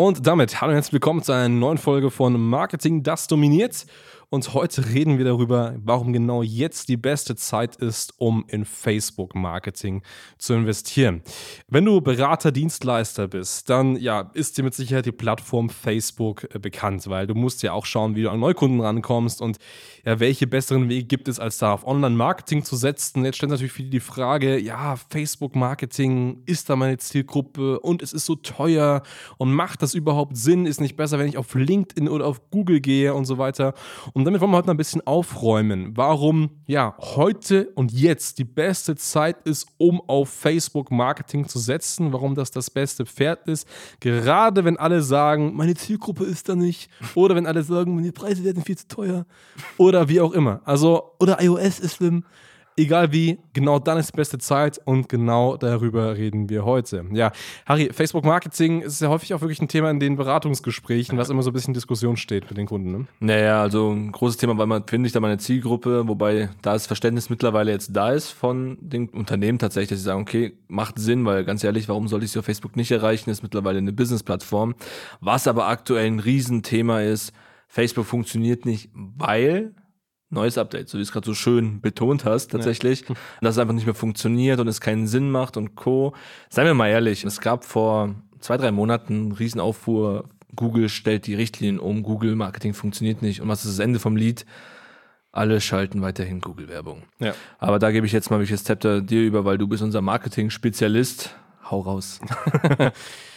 Und damit hallo und herzlich willkommen zu einer neuen Folge von Marketing, das dominiert. Und heute reden wir darüber, warum genau jetzt die beste Zeit ist, um in Facebook-Marketing zu investieren. Wenn du Berater, Dienstleister bist, dann ja, ist dir mit Sicherheit die Plattform Facebook äh, bekannt, weil du musst ja auch schauen, wie du an Neukunden rankommst und ja, welche besseren Wege gibt es, als da auf Online-Marketing zu setzen. Jetzt stellt natürlich viele die Frage, ja, Facebook-Marketing, ist da meine Zielgruppe und es ist so teuer und macht das überhaupt Sinn? Ist nicht besser, wenn ich auf LinkedIn oder auf Google gehe und so weiter? Und damit wollen wir heute ein bisschen aufräumen, warum ja heute und jetzt die beste Zeit ist, um auf Facebook Marketing zu setzen, warum das das beste Pferd ist. Gerade wenn alle sagen, meine Zielgruppe ist da nicht, oder wenn alle sagen, meine Preise werden viel zu teuer, oder wie auch immer. Also, oder iOS ist schlimm. Egal wie, genau dann ist die beste Zeit und genau darüber reden wir heute. Ja, Harry, Facebook Marketing ist ja häufig auch wirklich ein Thema in den Beratungsgesprächen, was immer so ein bisschen Diskussion steht mit den Kunden. Ne? Naja, also ein großes Thema, weil man finde ich da meine Zielgruppe, wobei da das Verständnis mittlerweile jetzt da ist von den Unternehmen tatsächlich, dass sie sagen, okay, macht Sinn, weil ganz ehrlich, warum sollte ich sie auf Facebook nicht erreichen? Ist mittlerweile eine Business-Plattform. Was aber aktuell ein Riesenthema ist, Facebook funktioniert nicht, weil neues Update, so wie du es gerade so schön betont hast, tatsächlich, ja. dass es einfach nicht mehr funktioniert und es keinen Sinn macht und Co. Seien wir mal ehrlich, es gab vor zwei, drei Monaten Riesenauffuhr, Google stellt die Richtlinien um, Google Marketing funktioniert nicht und was ist das Ende vom Lied? Alle schalten weiterhin Google-Werbung. Ja. Aber da gebe ich jetzt mal welches Zepter dir über, weil du bist unser Marketing-Spezialist. Hau raus.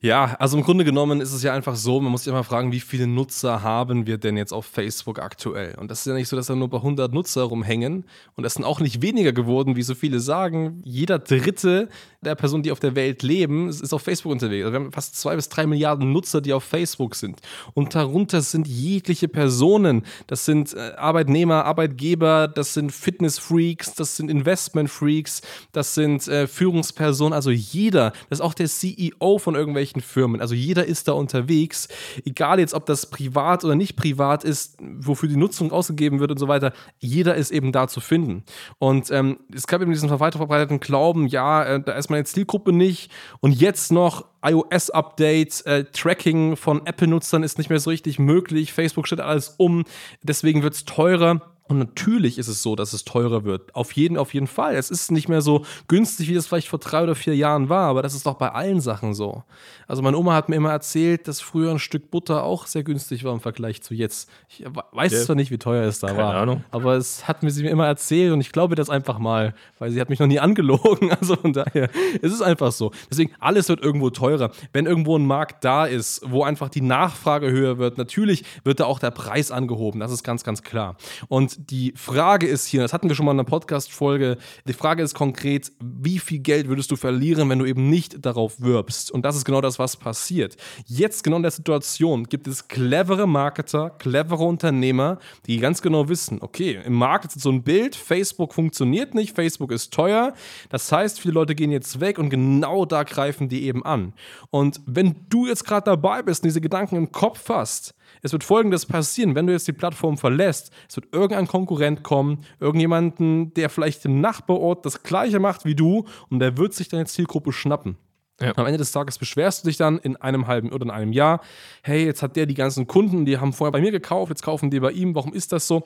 Ja, also im Grunde genommen ist es ja einfach so, man muss sich immer fragen, wie viele Nutzer haben wir denn jetzt auf Facebook aktuell? Und das ist ja nicht so, dass da nur bei 100 Nutzer rumhängen und das sind auch nicht weniger geworden, wie so viele sagen. Jeder dritte der Personen, die auf der Welt leben, ist auf Facebook unterwegs. Also wir haben fast zwei bis drei Milliarden Nutzer, die auf Facebook sind. Und darunter sind jegliche Personen. Das sind äh, Arbeitnehmer, Arbeitgeber, das sind Fitnessfreaks, das sind Investmentfreaks, das sind äh, Führungspersonen, also jeder. Das ist auch der CEO von irgendwelchen irgendwelchen Firmen. Also jeder ist da unterwegs, egal jetzt, ob das privat oder nicht privat ist, wofür die Nutzung ausgegeben wird und so weiter. Jeder ist eben da zu finden. Und ähm, es gab eben diesen weiter verbreiteten Glauben, ja, äh, da ist meine Zielgruppe nicht. Und jetzt noch iOS-Update, äh, Tracking von Apple-Nutzern ist nicht mehr so richtig möglich. Facebook stellt alles um, deswegen wird es teurer. Und natürlich ist es so, dass es teurer wird. Auf jeden, auf jeden Fall. Es ist nicht mehr so günstig, wie es vielleicht vor drei oder vier Jahren war, aber das ist doch bei allen Sachen so. Also meine Oma hat mir immer erzählt, dass früher ein Stück Butter auch sehr günstig war im Vergleich zu jetzt. Ich weiß ja. zwar nicht, wie teuer es da Keine war, Ahnung. aber es hat mir sie mir immer erzählt und ich glaube das einfach mal, weil sie hat mich noch nie angelogen. Also von daher, es ist einfach so. Deswegen, alles wird irgendwo teurer. Wenn irgendwo ein Markt da ist, wo einfach die Nachfrage höher wird, natürlich wird da auch der Preis angehoben. Das ist ganz, ganz klar. Und die Frage ist hier, das hatten wir schon mal in einer Podcast-Folge, die Frage ist konkret, wie viel Geld würdest du verlieren, wenn du eben nicht darauf wirbst? Und das ist genau das, was passiert. Jetzt, genau in der Situation, gibt es clevere Marketer, clevere Unternehmer, die ganz genau wissen, okay, im Markt ist so ein Bild, Facebook funktioniert nicht, Facebook ist teuer. Das heißt, viele Leute gehen jetzt weg und genau da greifen die eben an. Und wenn du jetzt gerade dabei bist und diese Gedanken im Kopf hast, es wird folgendes passieren, wenn du jetzt die Plattform verlässt, es wird irgendein Konkurrent kommen, irgendjemanden, der vielleicht im Nachbarort das gleiche macht wie du und der wird sich deine Zielgruppe schnappen. Ja. Am Ende des Tages beschwerst du dich dann in einem halben oder in einem Jahr, hey, jetzt hat der die ganzen Kunden, die haben vorher bei mir gekauft, jetzt kaufen die bei ihm, warum ist das so?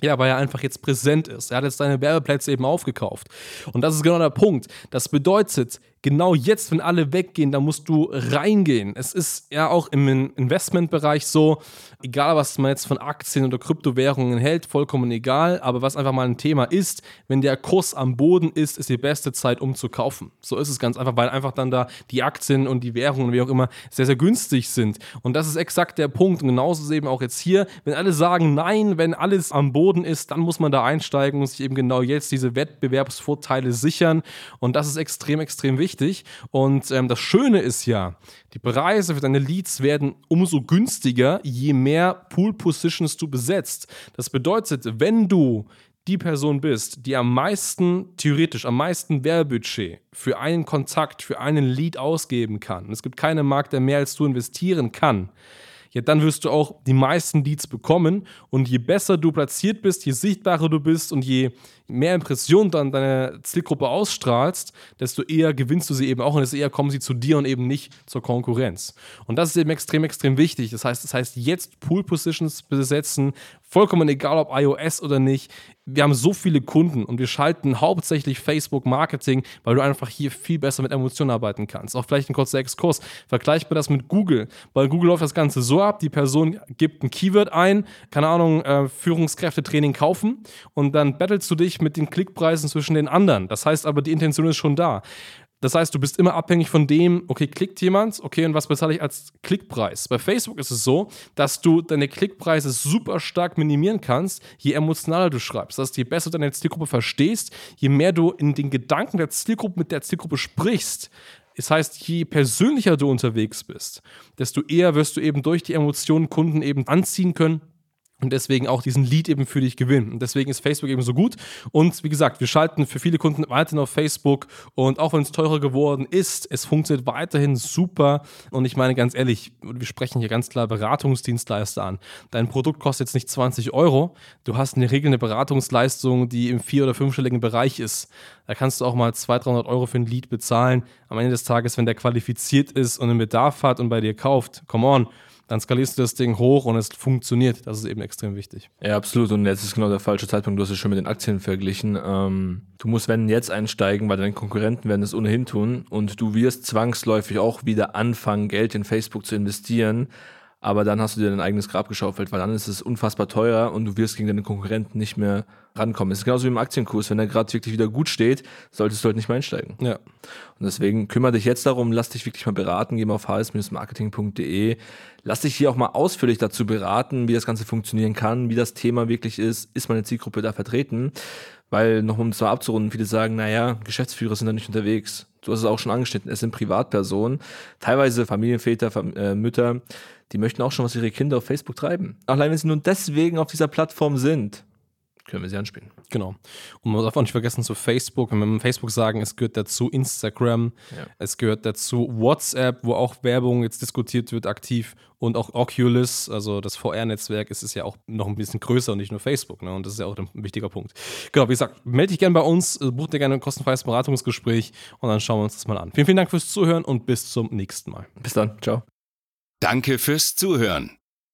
Ja, weil er einfach jetzt präsent ist. Er hat jetzt seine Werbeplätze eben aufgekauft. Und das ist genau der Punkt. Das bedeutet, genau jetzt, wenn alle weggehen, da musst du reingehen. Es ist ja auch im Investmentbereich so, egal was man jetzt von Aktien oder Kryptowährungen hält, vollkommen egal, aber was einfach mal ein Thema ist, wenn der Kurs am Boden ist, ist die beste Zeit, um zu kaufen. So ist es ganz einfach, weil einfach dann da die Aktien und die Währungen, wie auch immer, sehr, sehr günstig sind. Und das ist exakt der Punkt. Und genauso ist eben auch jetzt hier, wenn alle sagen, nein, wenn alles am Boden ist, dann muss man da einsteigen und sich eben genau jetzt diese Wettbewerbsvorteile sichern. Und das ist extrem, extrem wichtig wichtig. Und ähm, das Schöne ist ja, die Preise für deine Leads werden umso günstiger, je mehr Pool Positions du besetzt. Das bedeutet, wenn du die Person bist, die am meisten, theoretisch am meisten Werbebudget für einen Kontakt, für einen Lead ausgeben kann, es gibt keinen Markt, der mehr als du investieren kann, ja, dann wirst du auch die meisten Leads bekommen. Und je besser du platziert bist, je sichtbarer du bist und je mehr Impressionen dann deine Zielgruppe ausstrahlst, desto eher gewinnst du sie eben auch und desto eher kommen sie zu dir und eben nicht zur Konkurrenz. Und das ist eben extrem, extrem wichtig. Das heißt, das heißt jetzt Pool Positions besetzen, vollkommen egal ob iOS oder nicht. Wir haben so viele Kunden und wir schalten hauptsächlich Facebook Marketing, weil du einfach hier viel besser mit Emotionen arbeiten kannst. Auch vielleicht ein kurzer Exkurs. Vergleichbar das mit Google, weil Google läuft das Ganze so ab, die Person gibt ein Keyword ein, keine Ahnung, äh, Führungskräftetraining kaufen und dann battlest du dich mit den Klickpreisen zwischen den anderen. Das heißt aber, die Intention ist schon da. Das heißt, du bist immer abhängig von dem, okay, klickt jemand, okay, und was bezahle ich als Klickpreis? Bei Facebook ist es so, dass du deine Klickpreise super stark minimieren kannst, je emotionaler du schreibst. Das heißt, je besser du deine Zielgruppe verstehst, je mehr du in den Gedanken der Zielgruppe mit der Zielgruppe sprichst, das heißt, je persönlicher du unterwegs bist, desto eher wirst du eben durch die Emotionen Kunden eben anziehen können und deswegen auch diesen Lead eben für dich gewinnen. Und deswegen ist Facebook eben so gut. Und wie gesagt, wir schalten für viele Kunden weiterhin auf Facebook. Und auch wenn es teurer geworden ist, es funktioniert weiterhin super. Und ich meine ganz ehrlich, wir sprechen hier ganz klar Beratungsdienstleister an. Dein Produkt kostet jetzt nicht 20 Euro. Du hast in der Regel eine Beratungsleistung, die im vier- oder fünfstelligen Bereich ist. Da kannst du auch mal 200, 300 Euro für ein Lead bezahlen. Am Ende des Tages, wenn der qualifiziert ist und einen Bedarf hat und bei dir kauft, come on dann skalierst du das Ding hoch und es funktioniert. Das ist eben extrem wichtig. Ja, absolut. Und jetzt ist genau der falsche Zeitpunkt. Du hast es schon mit den Aktien verglichen. Ähm, du musst, wenn jetzt einsteigen, weil deine Konkurrenten werden es ohnehin tun und du wirst zwangsläufig auch wieder anfangen, Geld in Facebook zu investieren aber dann hast du dir dein eigenes Grab geschaufelt, weil dann ist es unfassbar teuer und du wirst gegen deine Konkurrenten nicht mehr rankommen. Es ist genauso wie im Aktienkurs, wenn er gerade wirklich wieder gut steht, solltest du halt nicht mehr einsteigen. Ja. Und deswegen kümmere dich jetzt darum, lass dich wirklich mal beraten, geh mal auf hs-marketing.de, lass dich hier auch mal ausführlich dazu beraten, wie das Ganze funktionieren kann, wie das Thema wirklich ist, ist meine Zielgruppe da vertreten? Weil, noch um es mal abzurunden, viele sagen, naja, Geschäftsführer sind da nicht unterwegs. Du hast es auch schon angeschnitten, es sind Privatpersonen, teilweise Familienväter, äh, Mütter, die möchten auch schon was ihre Kinder auf Facebook treiben. Allein wenn sie nur deswegen auf dieser Plattform sind, können wir sie anspielen. Genau. Und man darf auch nicht vergessen zu Facebook, wenn wir Facebook sagen, es gehört dazu Instagram, ja. es gehört dazu WhatsApp, wo auch Werbung jetzt diskutiert wird aktiv und auch Oculus, also das VR-Netzwerk, ist es ja auch noch ein bisschen größer und nicht nur Facebook. Ne? Und das ist ja auch ein wichtiger Punkt. Genau, wie gesagt, melde dich gerne bei uns, äh, buch dir gerne ein kostenfreies Beratungsgespräch und dann schauen wir uns das mal an. Vielen, vielen Dank fürs Zuhören und bis zum nächsten Mal. Bis dann. Ciao. Danke fürs Zuhören.